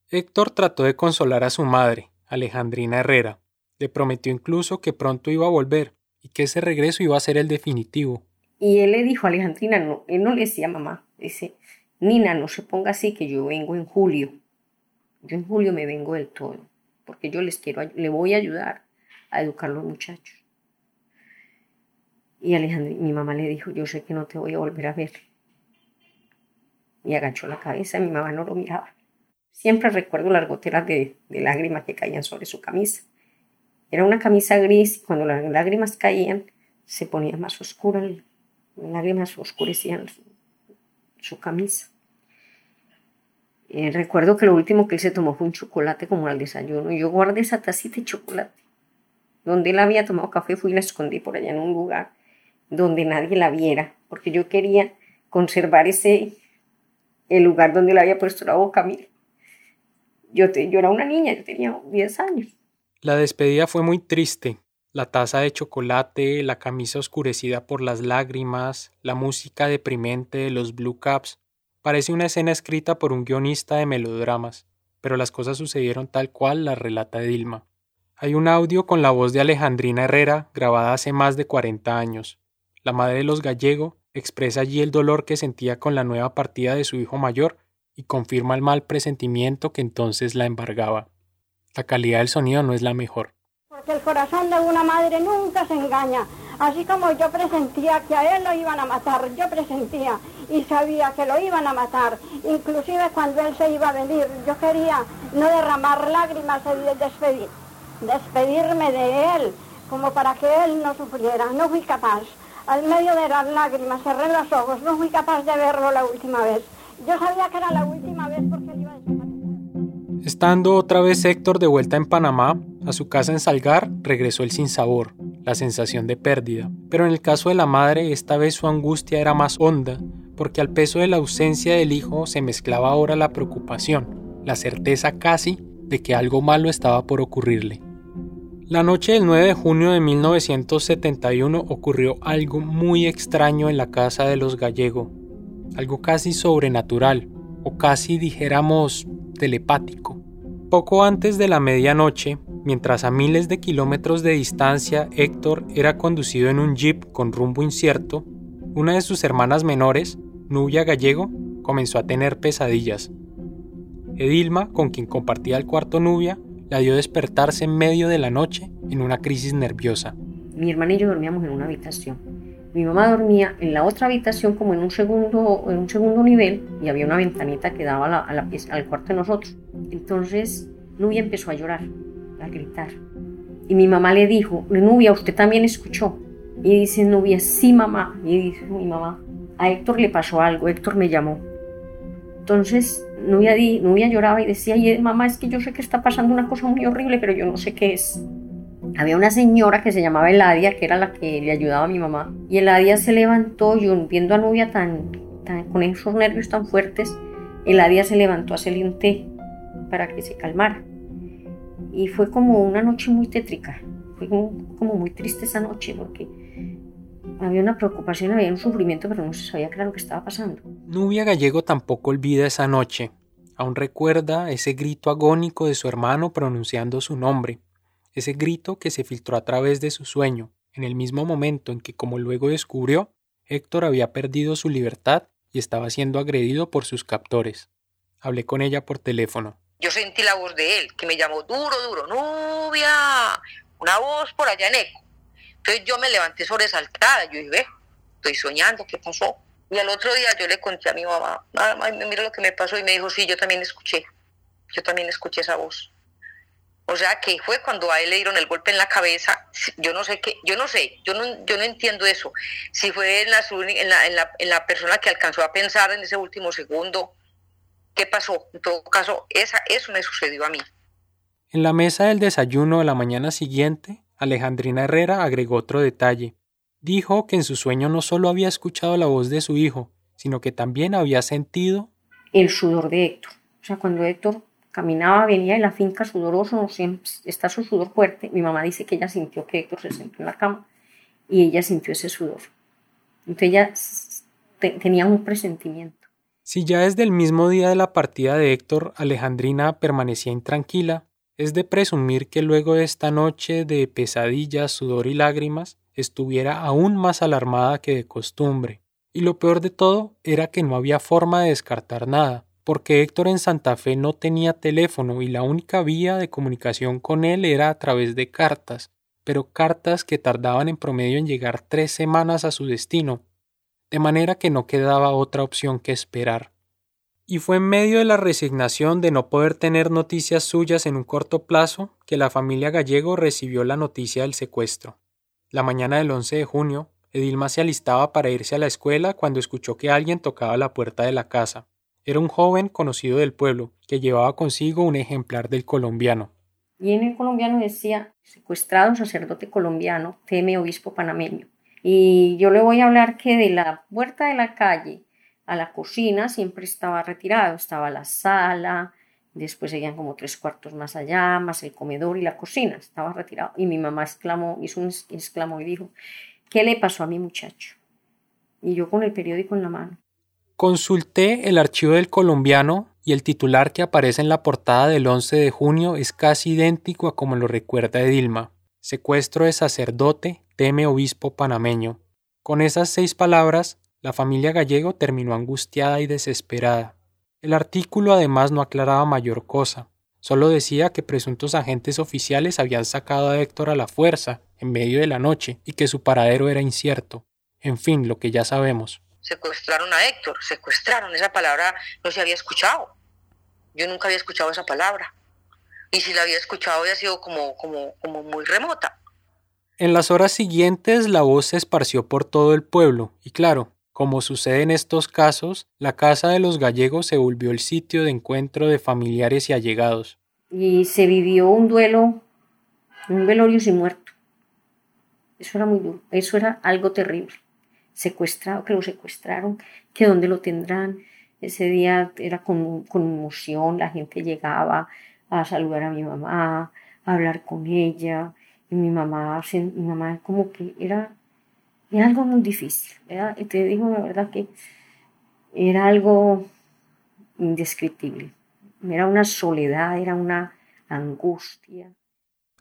A: Héctor trató de consolar a su madre, Alejandrina Herrera. Le prometió incluso que pronto iba a volver y que ese regreso iba a ser el definitivo.
L: Y él le dijo a Alejandrina, no, él no le decía mamá, dice, Nina, no se ponga así que yo vengo en julio. Yo en julio me vengo del todo, porque yo les quiero, le voy a ayudar a educar a los muchachos. Y Alejandro, mi mamá le dijo, yo sé que no te voy a volver a ver. Y agachó la cabeza, mi mamá no lo miraba. Siempre recuerdo las goteras de, lágrimas que caían sobre su camisa. Era una camisa gris cuando las lágrimas caían se ponía más oscura, las lágrimas oscurecían su, camisa. Eh, recuerdo que lo último que él se tomó fue un chocolate como al desayuno y yo guardé esa tacita de chocolate. Donde él había tomado café fui y la escondí por allá en un lugar donde nadie la viera, porque yo quería conservar ese, el lugar donde le había puesto la boca, mire. Yo, te, yo era una niña, yo tenía 10 años.
A: La despedida fue muy triste. La taza de chocolate, la camisa oscurecida por las lágrimas, la música deprimente de los Blue Caps. Parece una escena escrita por un guionista de melodramas, pero las cosas sucedieron tal cual la relata Dilma. Hay un audio con la voz de Alejandrina Herrera grabada hace más de 40 años. La madre de los Gallego expresa allí el dolor que sentía con la nueva partida de su hijo mayor y confirma el mal presentimiento que entonces la embargaba. La calidad del sonido no es la mejor.
R: Porque el corazón de una madre nunca se engaña. Así como yo presentía que a él lo iban a matar, yo presentía y sabía que lo iban a matar. Inclusive cuando él se iba a venir, yo quería no derramar lágrimas despedir, despedirme de él, como para que él no sufriera. No fui capaz al medio de las lágrimas, cerré los ojos, no fui capaz de verlo la última vez. Yo sabía que era la última vez porque él iba a desaparecer.
A: Estando otra vez Héctor de vuelta en Panamá, a su casa en Salgar regresó el sinsabor, la sensación de pérdida. Pero en el caso de la madre, esta vez su angustia era más honda, porque al peso de la ausencia del hijo se mezclaba ahora la preocupación, la certeza casi de que algo malo estaba por ocurrirle. La noche del 9 de junio de 1971 ocurrió algo muy extraño en la casa de los Gallego, algo casi sobrenatural, o casi dijéramos telepático. Poco antes de la medianoche, mientras a miles de kilómetros de distancia Héctor era conducido en un jeep con rumbo incierto, una de sus hermanas menores, Nubia Gallego, comenzó a tener pesadillas. Edilma, con quien compartía el cuarto Nubia, la dio despertarse en medio de la noche en una crisis nerviosa.
L: Mi hermana y yo dormíamos en una habitación. Mi mamá dormía en la otra habitación como en un segundo, en un segundo nivel y había una ventanita que daba a la, al cuarto de nosotros. Entonces Nubia empezó a llorar, a gritar. Y mi mamá le dijo, Nubia, usted también escuchó. Y dice Nubia, sí mamá. Y dice mi mamá, a Héctor le pasó algo, Héctor me llamó. Entonces Nubia, di, Nubia lloraba y decía, mamá, es que yo sé que está pasando una cosa muy horrible, pero yo no sé qué es. Había una señora que se llamaba Eladia, que era la que le ayudaba a mi mamá. Y Eladia se levantó, yo viendo a Nubia tan, con esos nervios tan fuertes, Eladia se levantó a hacerle un té para que se calmara. Y fue como una noche muy tétrica. Fue como muy triste esa noche porque había una preocupación, había un sufrimiento, pero no se sabía qué lo que estaba pasando.
A: Nubia Gallego tampoco olvida esa noche. Aún recuerda ese grito agónico de su hermano pronunciando su nombre, ese grito que se filtró a través de su sueño, en el mismo momento en que, como luego descubrió, Héctor había perdido su libertad y estaba siendo agredido por sus captores. Hablé con ella por teléfono.
M: Yo sentí la voz de él, que me llamó duro, duro, Nubia, una voz por allá en eco. Entonces yo me levanté sobresaltada, yo dije, ve, estoy soñando, ¿qué pasó? Y al otro día yo le conté a mi mamá, mamá, mira lo que me pasó y me dijo, sí, yo también escuché, yo también escuché esa voz. O sea que fue cuando a él le dieron el golpe en la cabeza. Yo no sé qué, yo no sé, yo no, yo no entiendo eso. Si fue en la, en, la, en, la, en la persona que alcanzó a pensar en ese último segundo, ¿qué pasó? En todo caso, esa, eso me sucedió a mí.
A: En la mesa del desayuno de la mañana siguiente, Alejandrina Herrera agregó otro detalle. Dijo que en su sueño no solo había escuchado la voz de su hijo, sino que también había sentido
L: el sudor de Héctor. O sea, cuando Héctor caminaba, venía de la finca sudoroso, está su sudor fuerte. Mi mamá dice que ella sintió que Héctor se sentó en la cama y ella sintió ese sudor. Entonces ella tenía un presentimiento.
A: Si ya desde el mismo día de la partida de Héctor, Alejandrina permanecía intranquila, es de presumir que luego de esta noche de pesadillas, sudor y lágrimas, estuviera aún más alarmada que de costumbre. Y lo peor de todo era que no había forma de descartar nada porque Héctor en Santa Fe no tenía teléfono y la única vía de comunicación con él era a través de cartas, pero cartas que tardaban en promedio en llegar tres semanas a su destino, de manera que no quedaba otra opción que esperar. Y fue en medio de la resignación de no poder tener noticias suyas en un corto plazo que la familia Gallego recibió la noticia del secuestro. La mañana del 11 de junio, Edilma se alistaba para irse a la escuela cuando escuchó que alguien tocaba la puerta de la casa. Era un joven conocido del pueblo que llevaba consigo un ejemplar del colombiano.
L: Y en el colombiano decía, secuestrado sacerdote colombiano, teme obispo panameño. Y yo le voy a hablar que de la puerta de la calle a la cocina siempre estaba retirado, estaba la sala, después seguían como tres cuartos más allá, más el comedor y la cocina, estaba retirado. Y mi mamá exclamó, hizo un exclamó y dijo, ¿qué le pasó a mi muchacho? Y yo con el periódico en la mano.
A: Consulté el archivo del colombiano y el titular que aparece en la portada del 11 de junio es casi idéntico a como lo recuerda Edilma. Secuestro de sacerdote, teme obispo panameño. Con esas seis palabras, la familia gallego terminó angustiada y desesperada. El artículo además no aclaraba mayor cosa, solo decía que presuntos agentes oficiales habían sacado a Héctor a la fuerza en medio de la noche y que su paradero era incierto. En fin, lo que ya sabemos
M: secuestraron a Héctor, secuestraron, esa palabra no se había escuchado. Yo nunca había escuchado esa palabra. Y si la había escuchado había sido como, como, como muy remota.
A: En las horas siguientes la voz se esparció por todo el pueblo y claro, como sucede en estos casos, la casa de los gallegos se volvió el sitio de encuentro de familiares y allegados.
L: Y se vivió un duelo, un velorio sin muerto. Eso era muy duro, eso era algo terrible secuestrado, que lo secuestraron, que dónde lo tendrán. Ese día era con, con emoción, la gente llegaba a saludar a mi mamá, a hablar con ella, y mi mamá, mi mamá como que era, era algo muy difícil, y te digo la verdad que era algo indescriptible, era una soledad, era una angustia.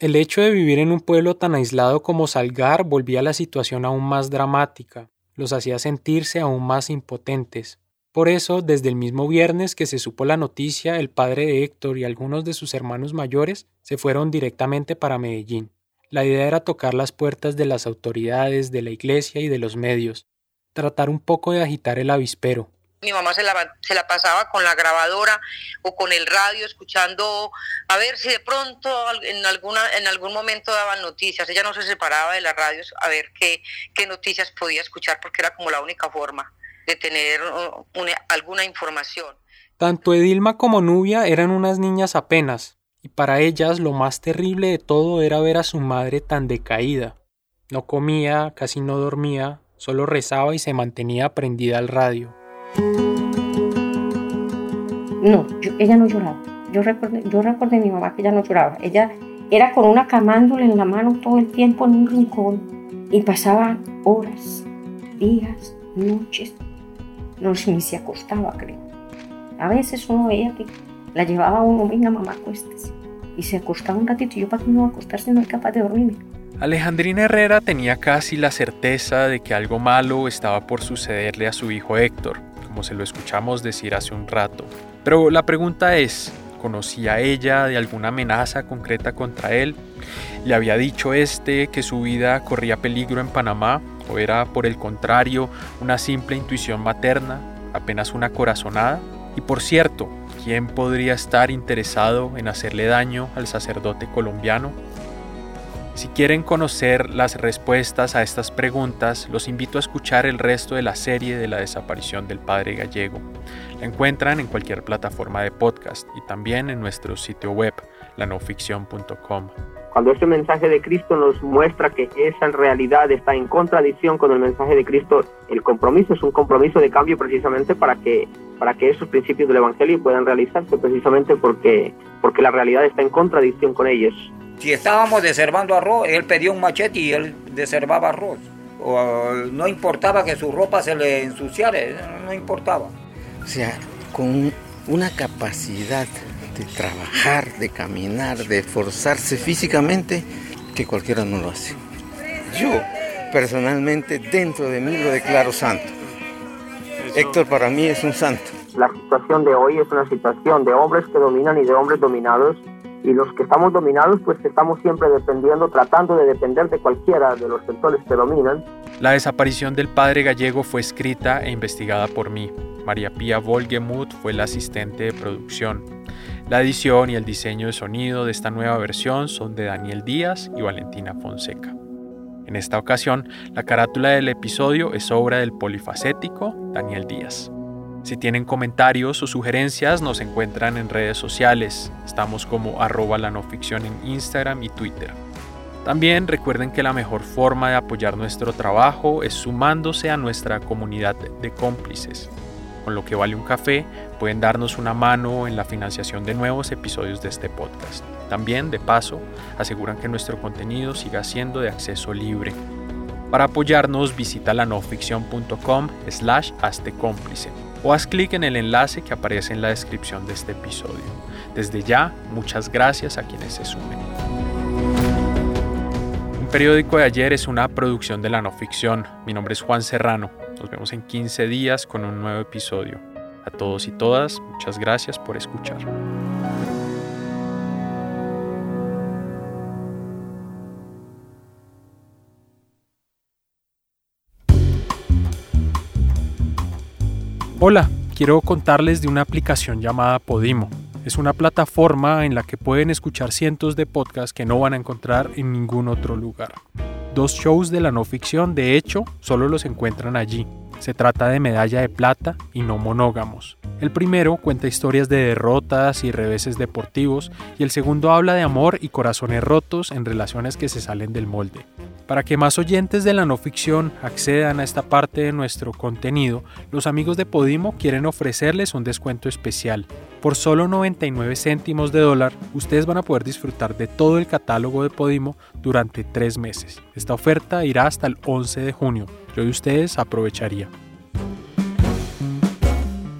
A: El hecho de vivir en un pueblo tan aislado como Salgar volvía la situación aún más dramática los hacía sentirse aún más impotentes. Por eso, desde el mismo viernes que se supo la noticia, el padre de Héctor y algunos de sus hermanos mayores se fueron directamente para Medellín. La idea era tocar las puertas de las autoridades, de la iglesia y de los medios, tratar un poco de agitar el avispero,
M: mi mamá se la, se la pasaba con la grabadora o con el radio escuchando a ver si de pronto en, alguna, en algún momento daban noticias. Ella no se separaba de las radios a ver qué, qué noticias podía escuchar porque era como la única forma de tener uh, alguna información.
A: Tanto Edilma como Nubia eran unas niñas apenas, y para ellas lo más terrible de todo era ver a su madre tan decaída. No comía, casi no dormía, solo rezaba y se mantenía prendida al radio.
L: No, ella no lloraba. Yo recuerdo, yo recuerdo a mi mamá que ella no lloraba. Ella era con una camándula en la mano todo el tiempo en un rincón y pasaba horas, días, noches. No ni se acostaba, creo. A veces uno veía que la llevaba uno, venga mamá, acuéstese. Y se acostaba un ratito y yo para qué no acostarse no es capaz de dormir.
A: Alejandrina Herrera tenía casi la certeza de que algo malo estaba por sucederle a su hijo Héctor como se lo escuchamos decir hace un rato. Pero la pregunta es, ¿conocía ella de alguna amenaza concreta contra él? ¿Le había dicho este que su vida corría peligro en Panamá? ¿O era, por el contrario, una simple intuición materna, apenas una corazonada? Y por cierto,
N: ¿quién podría estar interesado en hacerle daño al sacerdote colombiano? Si quieren conocer las respuestas a estas preguntas, los invito a escuchar el resto de la serie de la desaparición del padre gallego. La encuentran en cualquier plataforma de podcast y también en nuestro sitio web, lanoficción.com.
S: Cuando este mensaje de Cristo nos muestra que esa realidad está en contradicción con el mensaje de Cristo, el compromiso es un compromiso de cambio precisamente para que, para que esos principios del Evangelio puedan realizarse, precisamente porque, porque la realidad está en contradicción con ellos.
J: Si estábamos deservando arroz, él pedía un machete y él deservaba arroz. O no importaba que su ropa se le ensuciara, no importaba.
T: O sea, con una capacidad de trabajar, de caminar, de esforzarse físicamente, que cualquiera no lo hace. Yo, personalmente, dentro de mí lo declaro santo. Héctor para mí es un santo.
S: La situación de hoy es una situación de hombres que dominan y de hombres dominados y los que estamos dominados pues estamos siempre dependiendo, tratando de depender de cualquiera de los sectores que dominan.
N: La desaparición del padre gallego fue escrita e investigada por mí. María Pía Volgemuth fue la asistente de producción. La edición y el diseño de sonido de esta nueva versión son de Daniel Díaz y Valentina Fonseca. En esta ocasión, la carátula del episodio es obra del polifacético Daniel Díaz. Si tienen comentarios o sugerencias, nos encuentran en redes sociales. Estamos como arroba la no ficción en Instagram y Twitter. También recuerden que la mejor forma de apoyar nuestro trabajo es sumándose a nuestra comunidad de cómplices. Con lo que vale un café, pueden darnos una mano en la financiación de nuevos episodios de este podcast. También, de paso, aseguran que nuestro contenido siga siendo de acceso libre. Para apoyarnos, visita lanoficción.com slash cómplice o haz clic en el enlace que aparece en la descripción de este episodio. Desde ya, muchas gracias a quienes se sumen. Un periódico de ayer es una producción de la no ficción. Mi nombre es Juan Serrano. Nos vemos en 15 días con un nuevo episodio. A todos y todas, muchas gracias por escuchar. Hola, quiero contarles de una aplicación llamada Podimo. Es una plataforma en la que pueden escuchar cientos de podcasts que no van a encontrar en ningún otro lugar. Dos shows de la no ficción, de hecho, solo los encuentran allí. Se trata de Medalla de Plata y No Monógamos. El primero cuenta historias de derrotas y reveses deportivos y el segundo habla de amor y corazones rotos en relaciones que se salen del molde. Para que más oyentes de la no ficción accedan a esta parte de nuestro contenido, los amigos de Podimo quieren ofrecerles un descuento especial. Por solo 99 céntimos de dólar, ustedes van a poder disfrutar de todo el catálogo de Podimo durante tres meses. Esta oferta irá hasta el 11 de junio. De ustedes aprovecharía.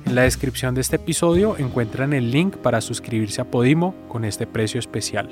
N: En la descripción de este episodio encuentran el link para suscribirse a Podimo con este precio especial.